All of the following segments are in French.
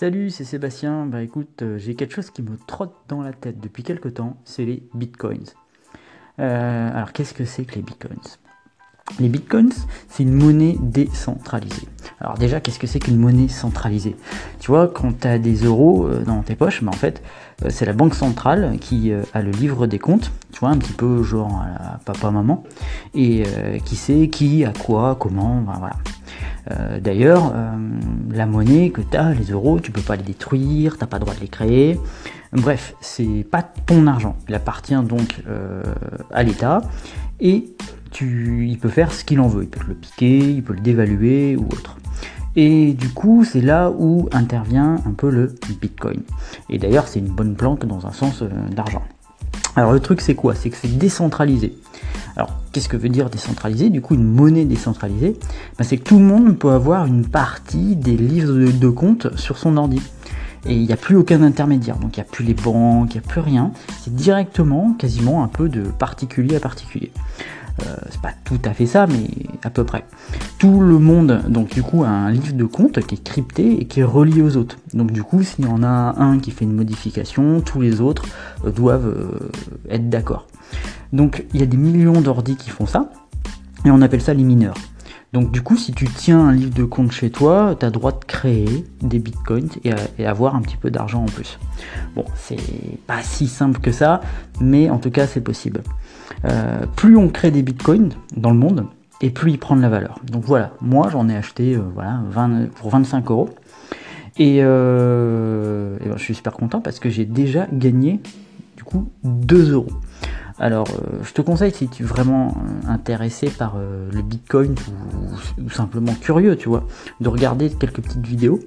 Salut, c'est Sébastien. Bah écoute, euh, j'ai quelque chose qui me trotte dans la tête depuis quelques temps, c'est les bitcoins. Euh, alors qu'est-ce que c'est que les bitcoins? Les bitcoins, c'est une monnaie décentralisée. Alors déjà, qu'est-ce que c'est qu'une monnaie centralisée? Tu vois, quand tu as des euros euh, dans tes poches, bah en fait, c'est la banque centrale qui a le livre des comptes, tu vois, un petit peu genre papa-maman, et qui sait qui, à quoi, comment, voilà. Euh, d'ailleurs, euh, la monnaie que tu as, les euros, tu peux pas les détruire, t'as pas le droit de les créer. Bref, c'est pas ton argent. Il appartient donc euh, à l'État et tu, il peut faire ce qu'il en veut. Il peut le piquer, il peut le dévaluer ou autre. Et du coup, c'est là où intervient un peu le Bitcoin. Et d'ailleurs, c'est une bonne planque dans un sens d'argent. Alors le truc c'est quoi? C'est que c'est décentralisé. Qu'est-ce que veut dire décentralisé Du coup une monnaie décentralisée, ben, c'est que tout le monde peut avoir une partie des livres de, compte sur son ordi. Et il n'y a plus aucun intermédiaire, donc il n'y a plus les banques, il n'y a plus rien. C'est directement, quasiment un peu de particulier à particulier. Euh, c'est pas tout à fait ça, mais à peu près. Tout le monde, donc du coup, a un livre de compte qui est crypté et qui est relié aux autres. Donc du coup, s'il y en a un qui fait une modification, tous les autres euh, doivent euh, être d'accord. Donc il y a des millions d'ordis qui font ça, et on appelle ça les mineurs. Donc du coup, si tu tiens un livre de compte chez toi, tu as droit de créer des bitcoins et, avoir un petit peu d'argent en plus. Bon, c'est pas si simple que ça, mais en tout cas, c'est possible. Euh, plus on crée des bitcoins dans le monde, et plus ils prennent la valeur. Donc voilà, moi j'en ai acheté euh, voilà, 20, pour 25 euros. Et, euh, ben, je suis super content parce que j'ai déjà gagné du coup 2 euros. Alors, euh, je te conseille si tu es vraiment euh, intéressé par euh, le Bitcoin ou, simplement curieux, tu vois, de regarder quelques petites vidéos.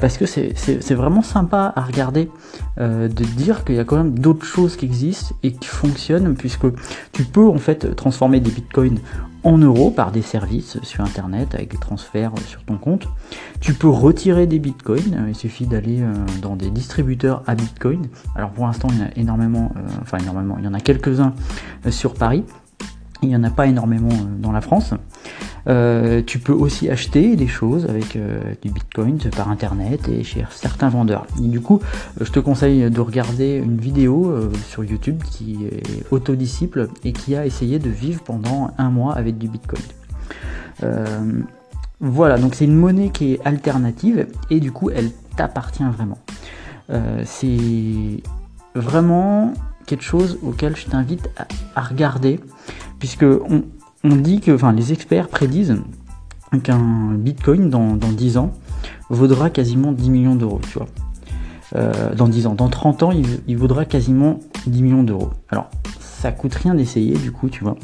parce que c'est vraiment sympa à regarder, de dire qu'il y a quand même d'autres choses qui existent et qui fonctionnent, puisque tu peux en fait transformer des Bitcoins en euros par des services sur internet avec des transferts sur ton compte. Tu peux retirer des bitcoins, il suffit d'aller euh, dans des distributeurs à bitcoin. Alors pour l'instant il y en a énormément, euh, enfin énormément, il y en a quelques-uns euh, sur Paris. Il n'y en a pas énormément dans la France. Euh, tu peux aussi acheter des choses avec euh, du bitcoin par internet et chez certains vendeurs. Et du coup, euh, je te conseille de regarder une vidéo sur YouTube qui est autodisciple et qui a essayé de vivre pendant un mois avec du bitcoin. voilà, donc c'est une monnaie qui est alternative et du coup elle t'appartient vraiment. c'est vraiment quelque chose auquel je t'invite à, regarder puisque dit que, les experts prédisent qu'un bitcoin dans, dans 10 ans vaudra quasiment 10 millions d'euros. Euh, dans 10 ans. Dans 30 ans, il, vaudra quasiment 10 millions d'euros. Ça coûte rien d'essayer du coup, tu vois.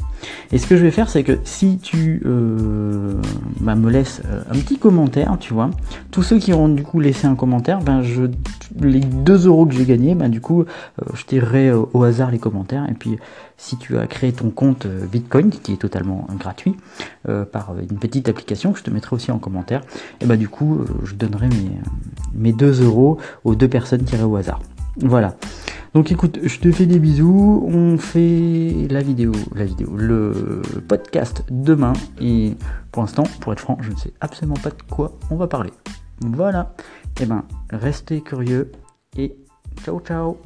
Et ce que je vais faire, c'est que si tu euh, bah, me laisses euh, un petit commentaire, tu vois, tous ceux qui auront du coup laissé un commentaire, ben je les 2 euros que j'ai gagnés, ben du coup, euh, je tirerai au hasard les commentaires. Et puis, si tu as créé ton compte Bitcoin, qui est totalement gratuit, par une petite application que je te mettrai aussi en commentaire, et ben du coup, je donnerai mes, mes 2 euros aux deux personnes tirées au hasard. Voilà. Donc écoute, je te fais des bisous. On fait la vidéo, la vidéo, le podcast demain. Et pour l'instant, pour être franc, je ne sais absolument pas de quoi on va parler. Voilà. Et eh ben, restez curieux et ciao ciao